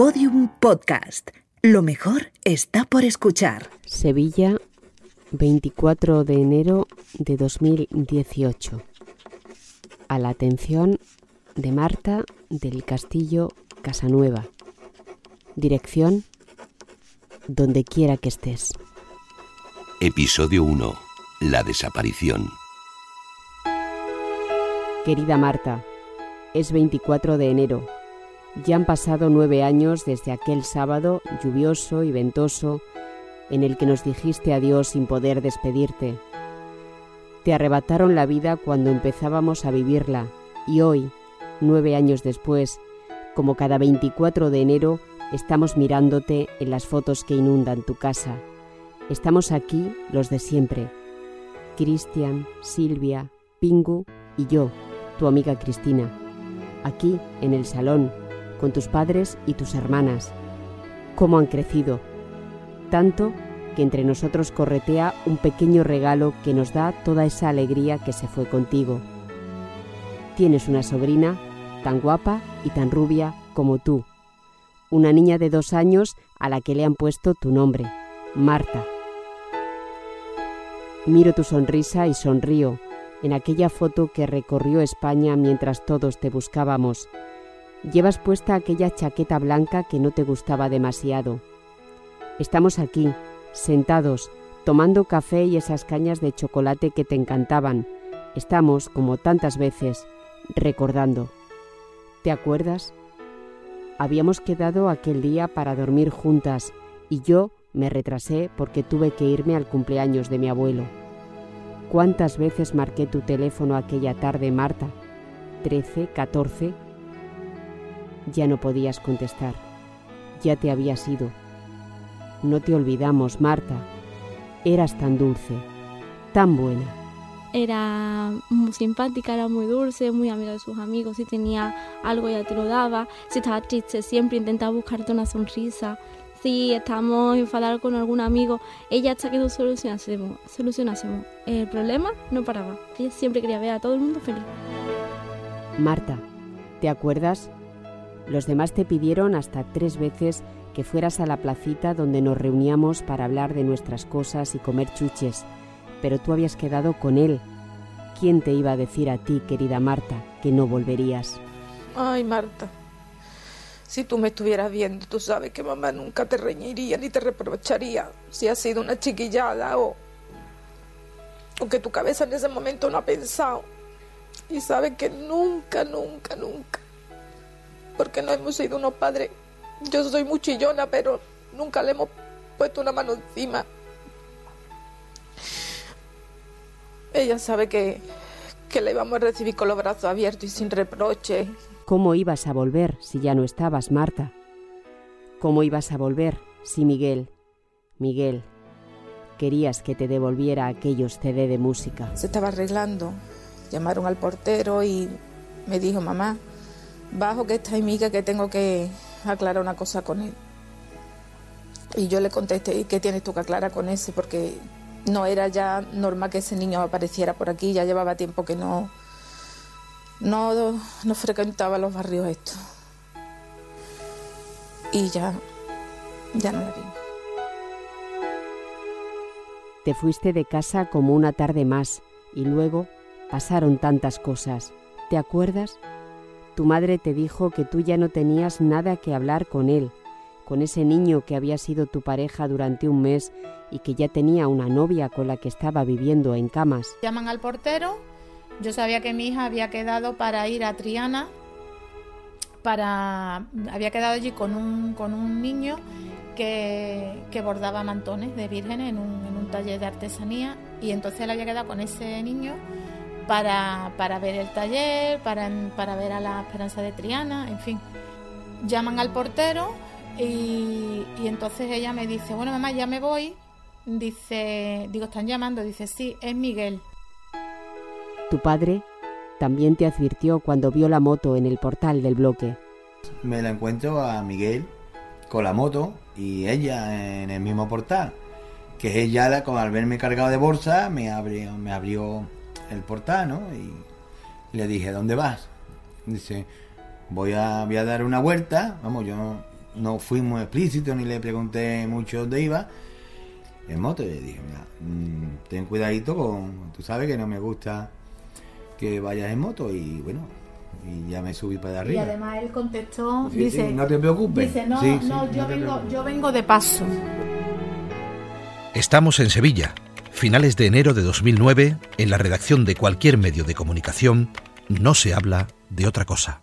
Podium Podcast. Lo mejor está por escuchar. Sevilla, 24 de enero de 2018. A la atención de Marta del Castillo Casanueva. Dirección, donde quiera que estés. Episodio 1. La desaparición. Querida Marta, es 24 de enero. Ya han pasado nueve años desde aquel sábado lluvioso y ventoso en el que nos dijiste adiós sin poder despedirte. Te arrebataron la vida cuando empezábamos a vivirla y hoy, nueve años después, como cada 24 de enero, estamos mirándote en las fotos que inundan tu casa. Estamos aquí los de siempre. Cristian, Silvia, Pingu y yo, tu amiga Cristina. Aquí, en el salón, con tus padres y tus hermanas. Cómo han crecido. Tanto que entre nosotros corretea un pequeño regalo que nos da toda esa alegría que se fue contigo. Tienes una sobrina tan guapa y tan rubia como tú. Una niña de dos años a la que le han puesto tu nombre, Marta. Miro tu sonrisa y sonrío en aquella foto que recorrió España mientras todos te buscábamos Llevas puesta aquella chaqueta blanca que no te gustaba demasiado. Estamos aquí, sentados, tomando café y esas cañas de chocolate que te encantaban. Estamos, como tantas veces, recordando. ¿Te acuerdas? Habíamos quedado aquel día para dormir juntas y yo me retrasé porque tuve que irme al cumpleaños de mi abuelo. ¿Cuántas veces marqué tu teléfono aquella tarde, Marta? ¿Trece, catorce? Ya no podías contestar. Ya te habías ido. No te olvidamos, Marta. Eras tan dulce, tan buena. Era muy simpática, era muy dulce, muy amiga de sus amigos. Si tenía algo ya te lo daba. Si estaba triste siempre intentaba buscarte una sonrisa. Si estábamos enfadados con algún amigo, ella hasta que no solucionásemos, solucionásemos el problema, no paraba. Ella siempre quería ver a todo el mundo feliz. Marta, ¿te acuerdas los demás te pidieron hasta tres veces que fueras a la placita donde nos reuníamos para hablar de nuestras cosas y comer chuches, pero tú habías quedado con él. ¿Quién te iba a decir a ti, querida Marta, que no volverías? Ay, Marta, si tú me estuvieras viendo, tú sabes que mamá nunca te reñiría ni te reprocharía si has sido una chiquillada o, o que tu cabeza en ese momento no ha pensado. Y sabes que nunca, nunca, nunca porque no hemos sido unos padres. Yo soy muy chillona, pero nunca le hemos puesto una mano encima. Ella sabe que, que la íbamos a recibir con los brazos abiertos y sin reproche. ¿Cómo ibas a volver si ya no estabas, Marta? ¿Cómo ibas a volver si Miguel, Miguel, querías que te devolviera aquellos CD de música? Se estaba arreglando. Llamaron al portero y me dijo, mamá, bajo que está amiga que tengo que aclarar una cosa con él. Y yo le contesté, ¿y qué tienes tú que aclarar con ese? Porque no era ya normal que ese niño apareciera por aquí, ya llevaba tiempo que no, no, no frecuentaba los barrios estos. Y ya, ya no la vi. Te fuiste de casa como una tarde más y luego pasaron tantas cosas. ¿Te acuerdas? Tu madre te dijo que tú ya no tenías nada que hablar con él, con ese niño que había sido tu pareja durante un mes y que ya tenía una novia con la que estaba viviendo en camas. Llaman al portero, yo sabía que mi hija había quedado para ir a Triana, para había quedado allí con un, con un niño que, bordaba mantones de vírgenes en un, en un taller de artesanía y entonces él había quedado con ese niño para, para ver el taller, para, para ver a la Esperanza de Triana, en fin. Llaman al portero y, y entonces ella me dice, bueno mamá, ya me voy. Dice, digo, están llamando, dice, sí, es Miguel. Tu padre también te advirtió cuando vio la moto en el portal del bloque. Me la encuentro a Miguel con la moto y ella en el mismo portal. Que ella, como al verme cargado de bolsa, me abrió, me abrió el portal, ¿no? Y le dije, ¿dónde vas? Dice, voy a, voy a dar una vuelta, vamos, yo no fui muy explícito ni le pregunté mucho dónde iba. En moto, le dije, mira, mm, ten cuidadito con. Tú sabes que no me gusta que vayas en moto, y bueno, y ya me subí para arriba. Y además él contestó, Sí, dice, sí, no te preocupes. dice, no, Sí, sí, no, no yo, vengo, yo vengo de paso. Estamos en Sevilla, finales de enero de 2009, en la redacción de cualquier medio de comunicación, no se habla de otra cosa.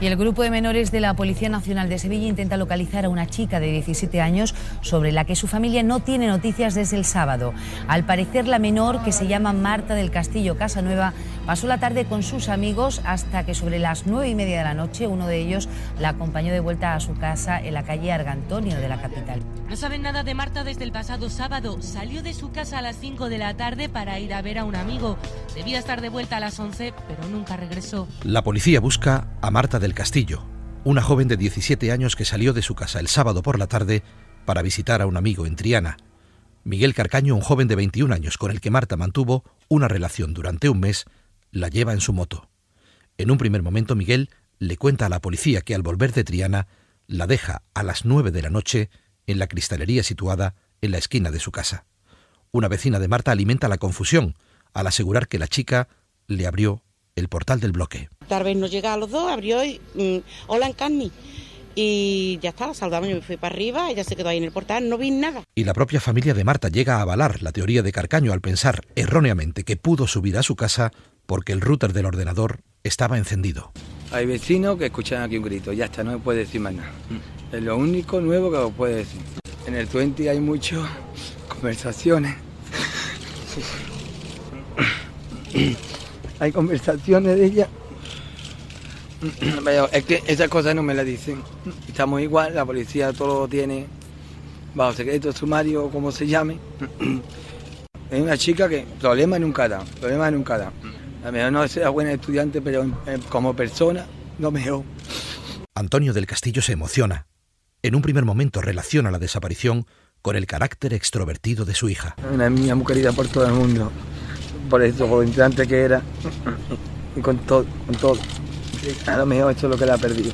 Y el grupo de menores de la Policía Nacional de Sevilla intenta localizar a una chica de 17 años sobre la que su familia no tiene noticias desde el sábado. Al parecer la menor, que se llama Marta del Castillo Casanueva, pasó la tarde con sus amigos hasta que sobre las nueve y media de la noche uno de ellos la acompañó de vuelta a su casa en la calle Argantonio de la capital. No saben nada de Marta desde el pasado sábado. Salió de su casa a las 5 de la tarde para ir a ver a un amigo. Debía estar de vuelta a las 11, pero nunca regresó. La policía busca a Marta del Castillo, una joven de 17 años que salió de su casa el sábado por la tarde para visitar a un amigo en Triana. Miguel Carcaño, un joven de 21 años con el que Marta mantuvo una relación durante un mes, la lleva en su moto. En un primer momento Miguel le cuenta a la policía que al volver de Triana la deja a las 9 de la noche en la cristalería situada en la esquina de su casa. Una vecina de Marta alimenta la confusión al asegurar que la chica le abrió el portal del bloque. Tal vez nos llega a los dos, abrió y mm, hola Encarni. Y ya está, saludamos, yo me fui para arriba, ella se quedó ahí en el portal, no vi nada. Y la propia familia de Marta llega a avalar la teoría de Carcaño al pensar erróneamente que pudo subir a su casa porque el router del ordenador estaba encendido. Hay vecinos que escuchan aquí un grito, ya está, no me puede decir más nada. Es lo único nuevo que os puede decir. En el 20 hay muchas conversaciones. Hay conversaciones de ella. Pero es que esas cosas no me las dicen. Estamos igual, la policía todo lo tiene bajo secreto sumario o como se llame. Es una chica que problema nunca da, problema nunca da. A lo mejor no sea buena estudiante, pero eh, como persona, no mejor. Antonio del Castillo se emociona. En un primer momento relaciona la desaparición con el carácter extrovertido de su hija. Una niña muy querida por todo el mundo, por lo que era, y con todo, con todo. A lo mejor esto es lo que la ha perdido.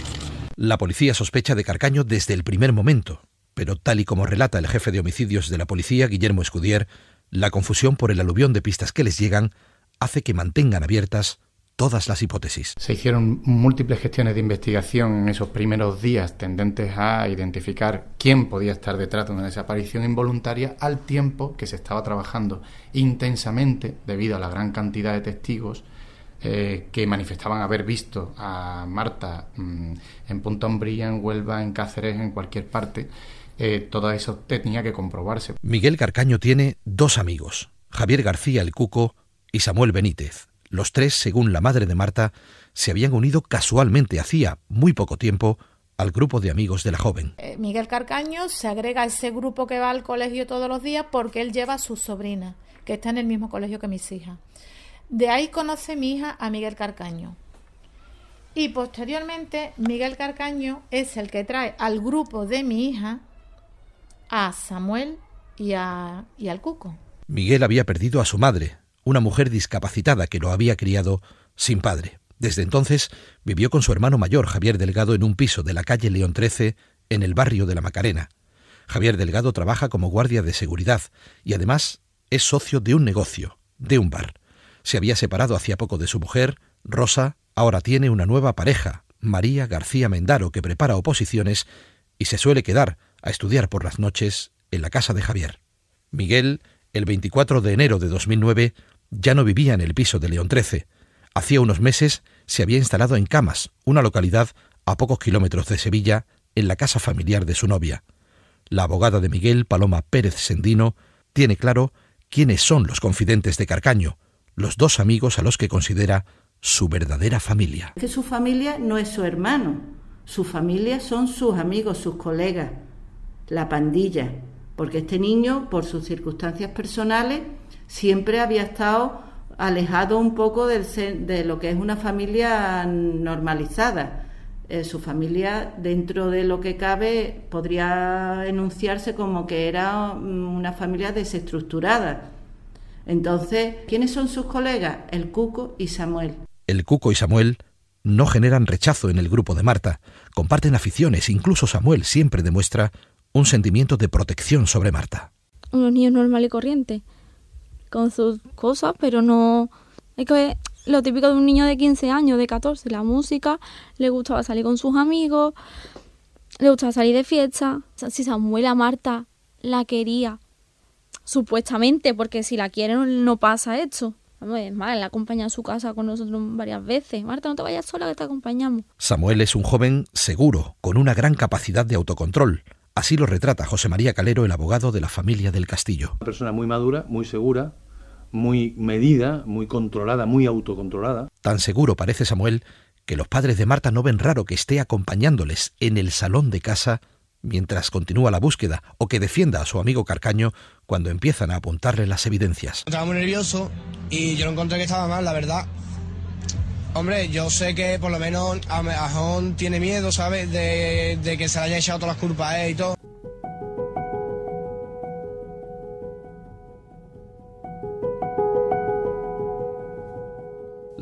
La policía sospecha de Carcaño desde el primer momento, pero tal y como relata el jefe de homicidios de la policía, Guillermo Escudier, la confusión por el aluvión de pistas que les llegan hace que mantengan abiertas todas las hipótesis. Se hicieron múltiples gestiones de investigación en esos primeros días tendentes a identificar quién podía estar detrás de una desaparición involuntaria al tiempo que se estaba trabajando intensamente debido a la gran cantidad de testigos eh, que manifestaban haber visto a Marta mmm, en Punta Umbría, en Huelva, en Cáceres, en cualquier parte. Eh, todo eso tenía que comprobarse. Miguel Carcaño tiene dos amigos, Javier García el Cuco y Samuel Benítez. Los tres, según la madre de Marta, se habían unido casualmente hacía muy poco tiempo al grupo de amigos de la joven. Eh, Miguel Carcaño se agrega a ese grupo que va al colegio todos los días porque él lleva a sus sobrinas, que está en el mismo colegio que mis hijas. De ahí conoce mi hija a Miguel Carcaño. Y posteriormente, Miguel Carcaño es el que trae al grupo de mi hija a Samuel y, a, y al Cuco. Miguel había perdido a su madre, una mujer discapacitada que lo había criado sin padre. Desde entonces vivió con su hermano mayor, Javier Delgado, en un piso de la calle León 13, en el barrio de la Macarena. Javier Delgado trabaja como guardia de seguridad y además es socio de un negocio, de un bar. Se había separado hacía poco de su mujer, Rosa, ahora tiene una nueva pareja, María García Mendaro, que prepara oposiciones y se suele quedar a estudiar por las noches en la casa de Javier. Miguel, el 24 de enero de 2009, ya no vivía en el piso de León 13. Hacía unos meses se había instalado en Camas, una localidad a pocos kilómetros de Sevilla, en la casa familiar de su novia. La abogada de Miguel, Paloma Pérez Sendino, tiene claro quiénes son los confidentes de Carcaño, los dos amigos a los que considera su verdadera familia. Que su familia no es su hermano, su familia son sus amigos, sus colegas, la pandilla, porque este niño, por sus circunstancias personales, siempre había estado alejado un poco del, de lo que es una familia normalizada. Eh, su familia, dentro de lo que cabe, podría enunciarse como que era una familia desestructurada. Entonces, ¿quiénes son sus colegas? El Cuco y Samuel. El Cuco y Samuel no generan rechazo en el grupo de Marta, comparten aficiones, incluso Samuel siempre demuestra un sentimiento de protección sobre Marta. Unos niños normal y corriente, con sus cosas, pero no... Es que lo típico de un niño de 15 años, de 14, la música, le gustaba salir con sus amigos, le gustaba salir de fiesta. Si Samuel a Marta la quería, supuestamente, porque si la quieren no pasa esto. Es más, la acompaña a su casa con nosotros varias veces. Marta, no te vayas sola que te acompañamos. Samuel es un joven seguro, con una gran capacidad de autocontrol. Así lo retrata José María Calero, el abogado de la familia del Castillo. Una persona muy madura, muy segura, muy medida, muy controlada, muy autocontrolada. Tan seguro parece Samuel que los padres de Marta no ven raro que esté acompañándoles en el salón de casa mientras continúa la búsqueda o que defienda a su amigo Carcaño cuando empiezan a apuntarle las evidencias. Estaba muy nervioso y yo no encontré que estaba mal, la verdad. Hombre, yo sé que por lo menos Ajón tiene miedo, ¿sabes? De, de que se le haya echado todas las culpas a él y todo.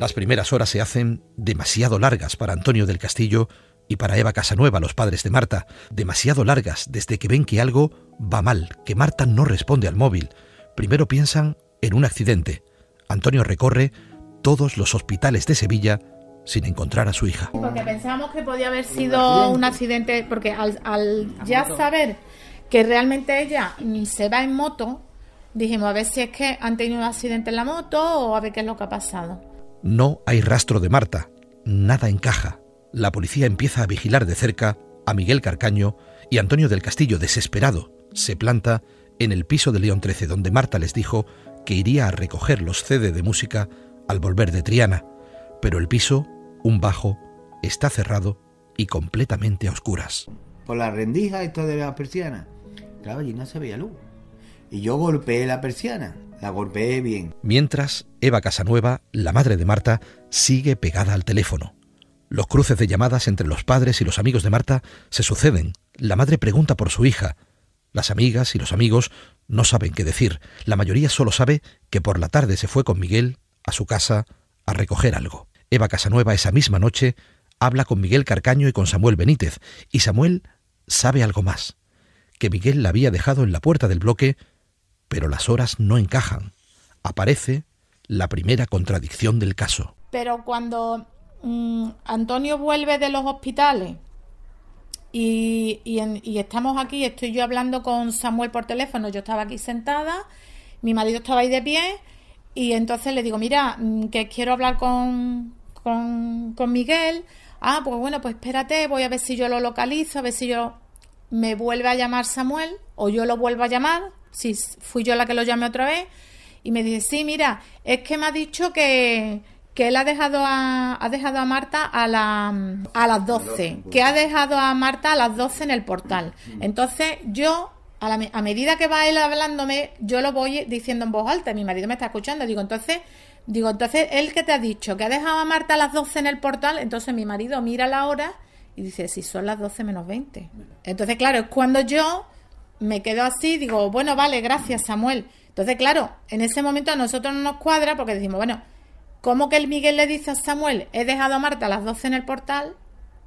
Las primeras horas se hacen demasiado largas para Antonio del Castillo y para Eva Casanueva, los padres de Marta, demasiado largas desde que ven que algo va mal, que Marta no responde al móvil. Primero piensan en un accidente. Antonio recorre todos los hospitales de Sevilla sin encontrar a su hija. Porque pensábamos que podía haber sido un accidente, porque al, al ya saber que realmente ella se va en moto, dijimos a ver si es que han tenido un accidente en la moto o a ver qué es lo que ha pasado. No hay rastro de Marta, nada encaja. La policía empieza a vigilar de cerca a Miguel Carcaño y Antonio del Castillo, desesperado, se planta en el piso de León XIII, donde Marta les dijo que iría a recoger los CD de música al volver de Triana, pero el piso, un bajo, está cerrado y completamente a oscuras. Por la rendija esta de la persiana, claro, allí no se veía luz. Y yo golpeé la persiana, la golpeé bien. Mientras, Eva Casanueva, la madre de Marta, sigue pegada al teléfono. Los cruces de llamadas entre los padres y los amigos de Marta se suceden. La madre pregunta por su hija. Las amigas y los amigos no saben qué decir. La mayoría solo sabe que por la tarde se fue con Miguel a su casa a recoger algo. Eva Casanueva esa misma noche habla con Miguel Carcaño y con Samuel Benítez, y Samuel sabe algo más, que Miguel la había dejado en la puerta del bloque, pero las horas no encajan. Aparece la primera contradicción del caso. Pero cuando Mm, Antonio vuelve de los hospitales y, estamos aquí, estoy yo hablando con Samuel por teléfono, yo estaba aquí sentada, mi marido estaba ahí de pie y entonces le digo, mira, mm, que quiero hablar con, con, con Miguel. Ah, pues bueno, pues espérate, voy a ver si yo lo localizo, a ver si yo me vuelve a llamar Samuel o yo lo vuelvo a llamar, si fui yo la que lo llamé otra vez. Y me dice, sí, mira, es que me ha dicho que, que él ha dejado a, ha dejado a Marta a, la, a las 12, que ha dejado a Marta a las 12 en el portal. Entonces yo, a, la, a medida que va él hablándome, yo lo voy diciendo en voz alta, mi marido me está escuchando, digo, entonces, digo, entonces, él que te ha dicho que ha dejado a Marta a las 12 en el portal, entonces mi marido mira la hora y dice, si son las 12 menos 20. Entonces, claro, es cuando yo me quedo así, digo, bueno, vale, gracias Samuel. Entonces, claro, en ese momento a nosotros no nos cuadra porque decimos, bueno, ¿Cómo que el Miguel le dice a Samuel, he dejado a Marta a las 12 en el portal,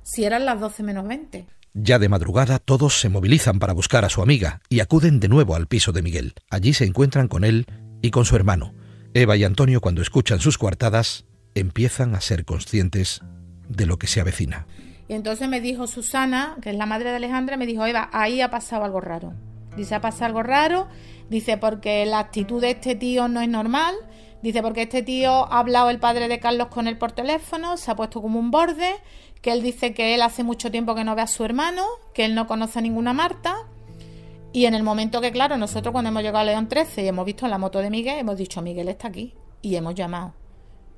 si eran las 12 menos 20? Ya de madrugada todos se movilizan para buscar a su amiga y acuden de nuevo al piso de Miguel. Allí se encuentran con él y con su hermano. Eva y Antonio cuando escuchan sus coartadas empiezan a ser conscientes de lo que se avecina. Y entonces me dijo Susana, que es la madre de Alejandra, me dijo, Eva, ahí ha pasado algo raro. Dice, ha pasado algo raro, dice, porque la actitud de este tío no es normal, Dice, porque este tío ha hablado el padre de Carlos con él por teléfono, se ha puesto como un borde, que él dice que él hace mucho tiempo que no ve a su hermano, que él no conoce a ninguna Marta. Y en el momento que, claro, nosotros cuando hemos llegado a León 13 y hemos visto la moto de Miguel, hemos dicho, Miguel está aquí. Y hemos llamado.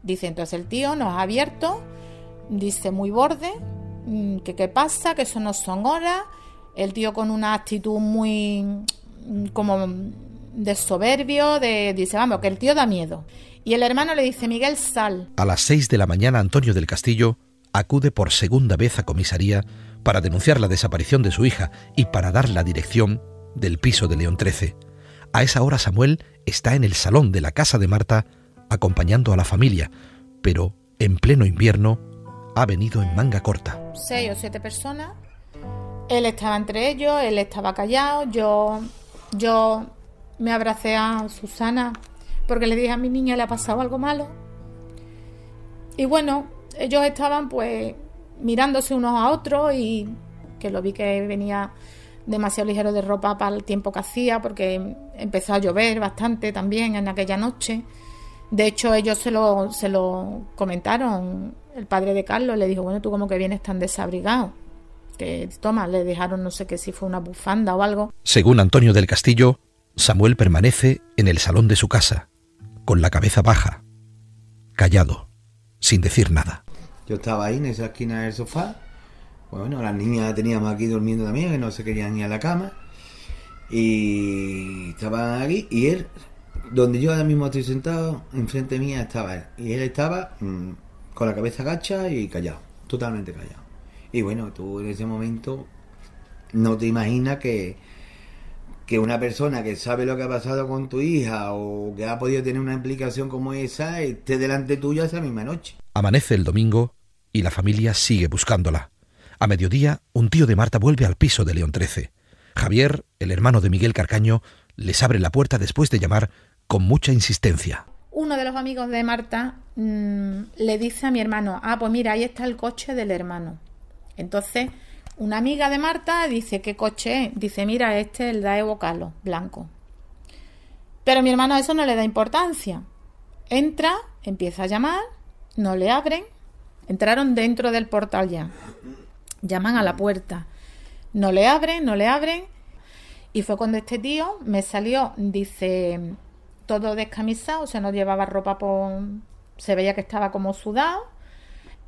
Dice, entonces el tío nos ha abierto, dice, muy borde, que qué pasa, que eso no son horas. El tío con una actitud muy mm, como de soberbio, de dice, vamos, que el tío da miedo. Y el hermano le dice, Miguel, sal. A las seis de la mañana, Antonio del Castillo acude por segunda vez a comisaría para denunciar la desaparición de su hija y para dar la dirección del piso de León XIII. A esa hora Samuel está en el salón de la casa de Marta acompañando a la familia, pero en pleno invierno ha venido en manga corta. Seis o siete personas. Él estaba entre ellos, él estaba callado. Yo, yo me abracé a Susana porque le dije a mi niña le ha pasado algo malo. Y bueno, ellos estaban pues mirándose unos a otros y que lo vi que venía demasiado ligero de ropa para el tiempo que hacía porque empezó a llover bastante también en aquella noche. De hecho, ellos se lo, se lo comentaron. El padre de Carlos le dijo, bueno, tú como que vienes tan desabrigado. Que toma, le dejaron no sé qué si fue una bufanda o algo. Según Antonio del Castillo, Samuel permanece en el salón de su casa, con la cabeza baja, callado, sin decir nada. Yo estaba ahí en esa esquina del sofá. Bueno, las niñas teníamos aquí durmiendo también, que no se querían ir a la cama. Y estaban aquí. Y él, donde yo ahora mismo estoy sentado, enfrente mía estaba él. Y él estaba mm, con la cabeza gacha y callado, totalmente callado. Y bueno, tú en ese momento no te imaginas que, que una persona que sabe lo que ha pasado con tu hija o que ha podido tener una implicación como esa esté delante tuya esa misma noche. Amanece el domingo y la familia sigue buscándola. A mediodía, un tío de Marta vuelve al piso de León XIII. Javier, el hermano de Miguel Carcaño, les abre la puerta después de llamar con mucha insistencia. Uno de los amigos de Marta mmm, le dice a mi hermano, ah, pues mira, ahí está el coche del hermano. Entonces, una amiga de Marta dice, ¿qué coche es? Dice, mira, este es el Daewoo Calo, blanco. Pero mi hermano a eso no le da importancia. Entra, empieza a llamar, no le abren, entraron dentro del portal ya. Llaman a la puerta. No le abren, no le abren. Y fue cuando este tío me salió, dice, todo descamisado, o sea, no llevaba ropa por... Se veía que estaba como sudado.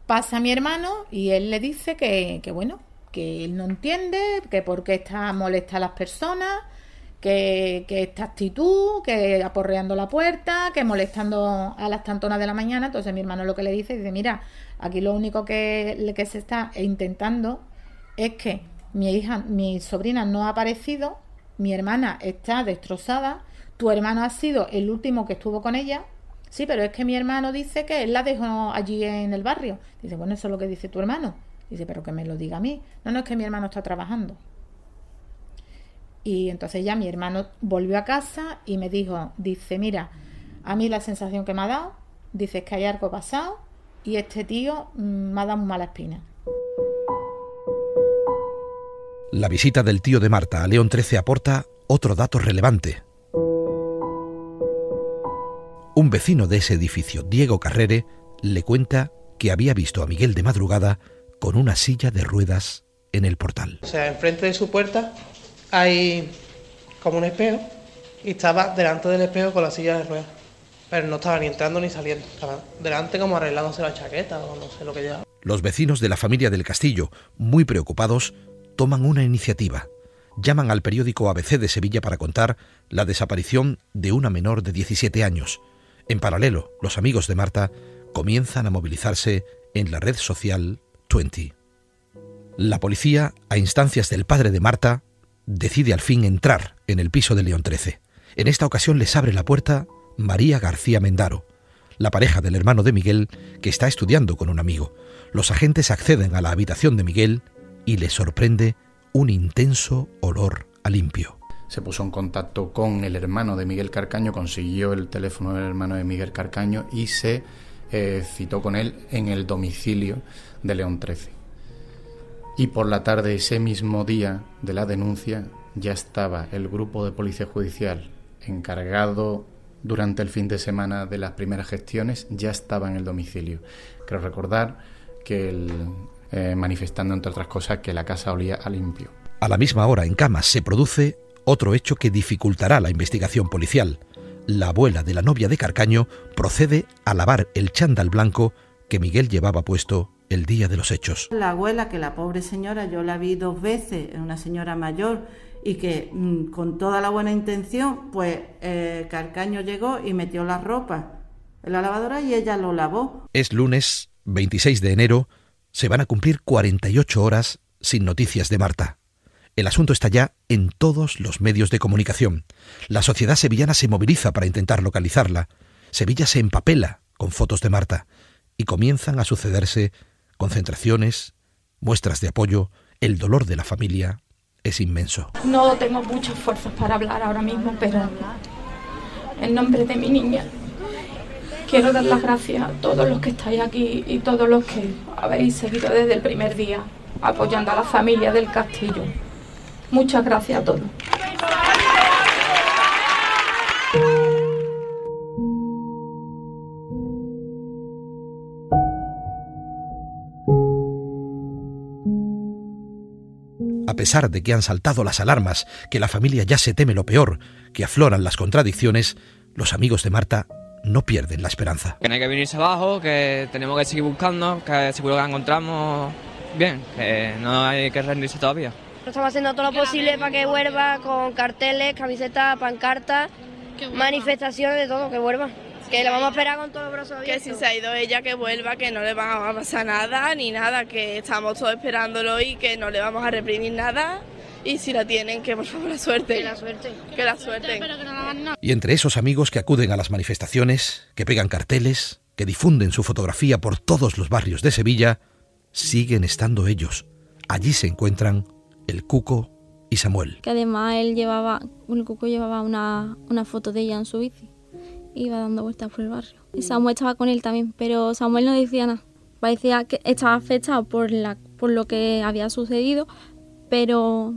Pasa mi hermano y él le dice que, que bueno, que él no entiende, que por qué está molesta a las personas, que, que, esta actitud, que aporreando la puerta, que molestando a las tantonas de la mañana. Entonces mi hermano lo que le dice, dice, mira, aquí lo único que, que se está intentando es que mi hija, mi sobrina no ha aparecido, mi hermana está destrozada, tu hermano ha sido el último que estuvo con ella. Sí, pero es que mi hermano dice que él la dejó allí en el barrio. Dice, bueno, eso es lo que dice tu hermano. Dice, pero que me lo diga a mí. No, no es que mi hermano está trabajando. Y entonces ya mi hermano volvió a casa y me dijo, dice, mira, a mí la sensación que me ha dado, dice que hay algo pasado y este tío mm, me ha dado mala espina. La visita del tío de Marta a León XIII aporta otro dato relevante. Un vecino de ese edificio, Diego Carrere, le cuenta que había visto a Miguel de madrugada con una silla de ruedas en el portal. O sea, enfrente de su puerta hay como un espejo y estaba delante del espejo con la silla de ruedas. Pero no estaba ni entrando ni saliendo. Estaba delante como arreglándose la chaqueta o no sé lo que llevaba. Los vecinos de la familia del castillo, muy preocupados, toman una iniciativa. Llaman al periódico ABC de Sevilla para contar la desaparición de una menor de 17 años. En paralelo, los amigos de Marta comienzan a movilizarse en la red social 20. La policía, a instancias del padre de Marta, decide al fin entrar en el piso de León XIII. En esta ocasión les abre la puerta María García Mendaro, la pareja del hermano de Miguel que está estudiando con un amigo. Los agentes acceden a la habitación de Miguel y les sorprende un intenso olor a limpio. Se puso en contacto con el hermano de Miguel Carcaño, consiguió el teléfono del hermano de Miguel Carcaño y se eh, citó con él en el domicilio de León XIII. Y por la tarde ese mismo día de la denuncia ya estaba el grupo de policía judicial encargado durante el fin de semana de las primeras gestiones, ya estaba en el domicilio. Quiero recordar que el, eh, manifestando entre otras cosas que la casa olía a limpio. A la misma hora, en Camas, se produce otro hecho que dificultará la investigación policial. La abuela de la novia de Carcaño procede a lavar el chándal blanco que Miguel llevaba puesto el día de los hechos. La abuela, que la pobre señora, yo la vi dos veces, una señora mayor, y que mm, con toda la buena intención, pues eh, Carcaño llegó y metió la ropa en la lavadora y ella lo lavó. Es lunes 26 de enero, se van a cumplir 48 horas sin noticias de Marta. El asunto está ya en todos los medios de comunicación. La sociedad sevillana se moviliza para intentar localizarla. Sevilla se empapela con fotos de Marta y comienzan a sucederse concentraciones, muestras de apoyo, el dolor de la familia es inmenso. No tengo muchas fuerzas para hablar ahora mismo, pero en nombre de mi niña quiero dar las gracias a todos los que estáis aquí y todos los que habéis seguido desde el primer día apoyando a la familia del castillo. Muchas gracias a todos. A pesar de que han saltado las alarmas, que la familia ya se teme lo peor, que afloran las contradicciones, los amigos de Marta no pierden la esperanza. Que no hay que venirse abajo, que tenemos que seguir buscando, que seguro que la encontramos bien, que no hay que rendirse todavía. Estamos haciendo todo lo posible para que vuelva con carteles, camisetas, pancartas, manifestaciones, de todo, que vuelva. Que la vamos a esperar con todo el brazo abierto. Que si se ha ido ella, que vuelva, que no le va a pasar nada ni nada, que estamos todos esperándolo y que no le vamos a reprimir nada. Y si la tienen, que por favor la suerte. Que la suerte. Que la suerte. Y entre esos amigos que acuden a las manifestaciones, que pegan carteles, que difunden su fotografía por todos los barrios de Sevilla, siguen estando ellos. Allí se encuentran el Cuco y Samuel. Que además él llevaba, el Cuco llevaba una, una foto de ella en su bici. Iba dando vueltas por el barrio. Y Samuel estaba con él también, pero Samuel no decía nada. Parecía que estaba afectado por, la, por lo que había sucedido, pero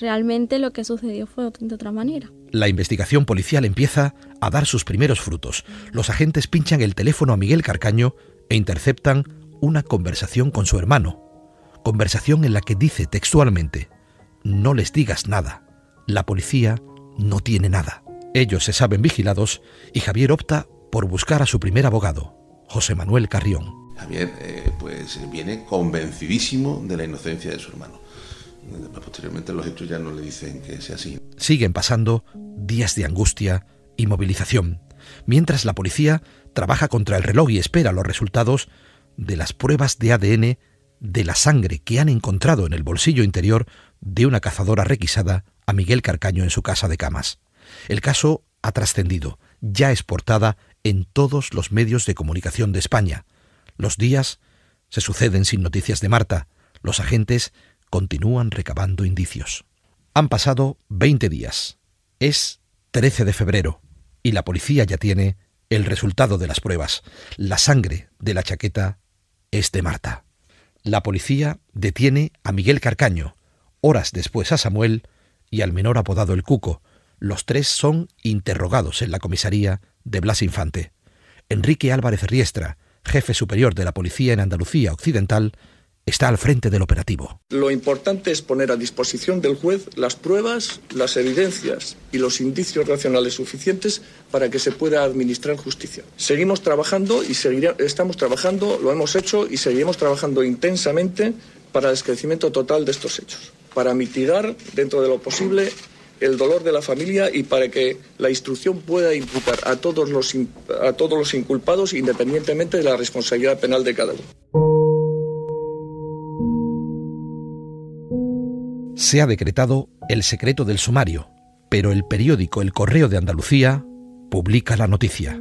realmente lo que sucedió fue de otra manera. La investigación policial empieza a dar sus primeros frutos. Los agentes pinchan el teléfono a Miguel Carcaño e interceptan una conversación con su hermano. Conversación en la que dice textualmente, no les digas nada, la policía no tiene nada. Ellos se saben vigilados y Javier opta por buscar a su primer abogado, José Manuel Carrión. Javier eh, pues viene convencidísimo de la inocencia de su hermano. Posteriormente los hechos ya no le dicen que sea así. Siguen pasando días de angustia y movilización, mientras la policía trabaja contra el reloj y espera los resultados de las pruebas de ADN de la sangre que han encontrado en el bolsillo interior de una cazadora requisada a Miguel Carcaño en su casa de camas. El caso ha trascendido, ya es portada en todos los medios de comunicación de España. Los días se suceden sin noticias de Marta. Los agentes continúan recabando indicios. Han pasado 20 días. Es 13 de febrero y la policía ya tiene el resultado de las pruebas. La sangre de la chaqueta es de Marta. La policía detiene a Miguel Carcaño, horas después a Samuel y al menor apodado el Cuco. Los tres son interrogados en la comisaría de Blas Infante. Enrique Álvarez Riestra, jefe superior de la policía en Andalucía Occidental, está al frente del operativo. Lo importante es poner a disposición del juez las pruebas, las evidencias y los indicios racionales suficientes para que se pueda administrar justicia. Seguimos trabajando y estamos trabajando, lo hemos hecho y seguiremos trabajando intensamente para el esclarecimiento total de estos hechos, para mitigar, dentro de lo posible, el dolor de la familia y para que la instrucción pueda imputar a todos los, a todos los inculpados independientemente de la responsabilidad penal de cada uno. Se ha decretado el secreto del sumario, pero el periódico El Correo de Andalucía publica la noticia.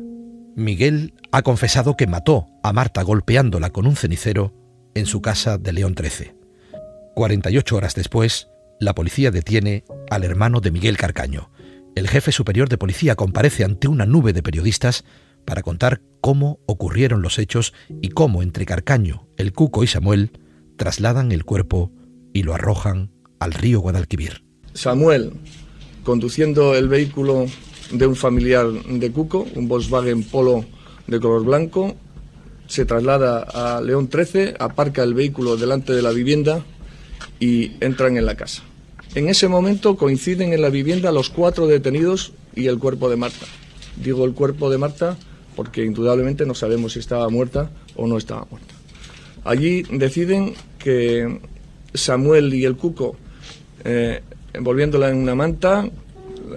Miguel ha confesado que mató a Marta golpeándola con un cenicero en su casa de León 13. 48 horas después, la policía detiene al hermano de Miguel Carcaño. El jefe superior de policía comparece ante una nube de periodistas para contar cómo ocurrieron los hechos y cómo entre Carcaño, el Cuco y Samuel trasladan el cuerpo y lo arrojan al río Guadalquivir. Samuel, conduciendo el vehículo de un familiar de Cuco, un Volkswagen Polo de color blanco, se traslada a León 13, aparca el vehículo delante de la vivienda y entran en la casa. En ese momento coinciden en la vivienda los cuatro detenidos y el cuerpo de Marta. Digo el cuerpo de Marta porque indudablemente no sabemos si estaba muerta o no estaba muerta. Allí deciden que Samuel y el Cuco eh, envolviéndola en una manta,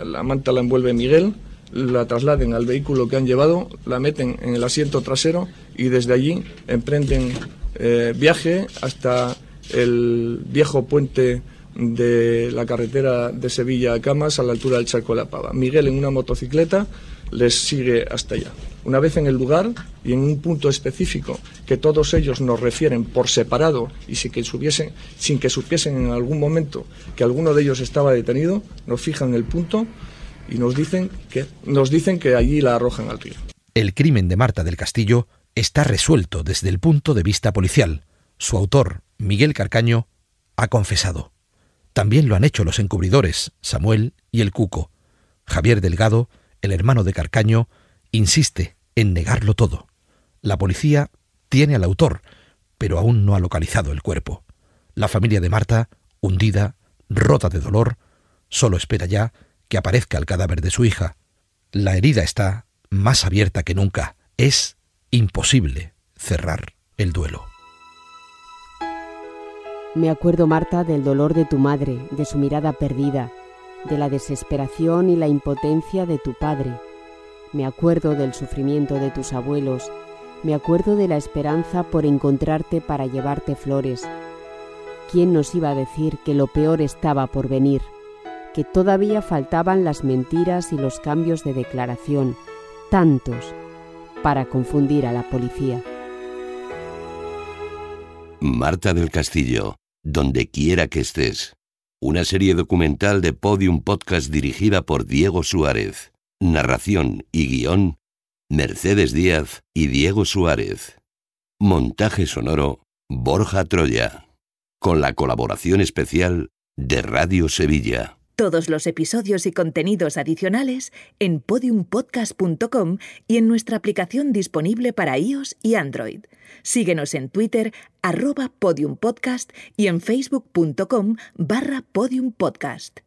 la manta la envuelve Miguel, la trasladen al vehículo que han llevado, la meten en el asiento trasero y desde allí emprenden eh, viaje hasta el viejo puente de la carretera de Sevilla a Camas a la altura del Charco de la Pava. Miguel en una motocicleta les sigue hasta allá. Una vez en el lugar y en un punto específico que todos ellos nos refieren por separado y sin que, supiesen, sin que supiesen en algún momento que alguno de ellos estaba detenido, nos fijan el punto y nos dicen que, nos dicen que allí la arrojan al río. El crimen de Marta del Castillo está resuelto desde el punto de vista policial. Su autor, Miguel Carcaño, ha confesado. También lo han hecho los encubridores, Samuel y el Cuco. Javier Delgado, el hermano de Carcaño, insiste en negarlo todo. La policía tiene al autor, pero aún no ha localizado el cuerpo. La familia de Marta, hundida, rota de dolor, solo espera ya que aparezca el cadáver de su hija. La herida está más abierta que nunca. Es imposible cerrar el duelo. Me acuerdo, Marta, del dolor de tu madre, de su mirada perdida, de la desesperación y la impotencia de tu padre. Me acuerdo del sufrimiento de tus abuelos. Me acuerdo de la esperanza por encontrarte para llevarte flores. ¿Quién nos iba a decir que lo peor estaba por venir? Que todavía faltaban las mentiras y los cambios de declaración, tantos, para confundir a la policía. Marta del Castillo, donde quiera que estés. Una serie documental de Podium Podcast dirigida por Diego Suárez. Narración y guion, Mercedes Díaz y Diego Suárez. Montaje sonoro, Borja Troya. Con la colaboración especial de Radio Sevilla. Todos los episodios y contenidos adicionales en podiumpodcast.com y en nuestra aplicación disponible para iOS y Android. Síguenos en Twitter, arroba podiumpodcast y en facebook.com barra podiumpodcast.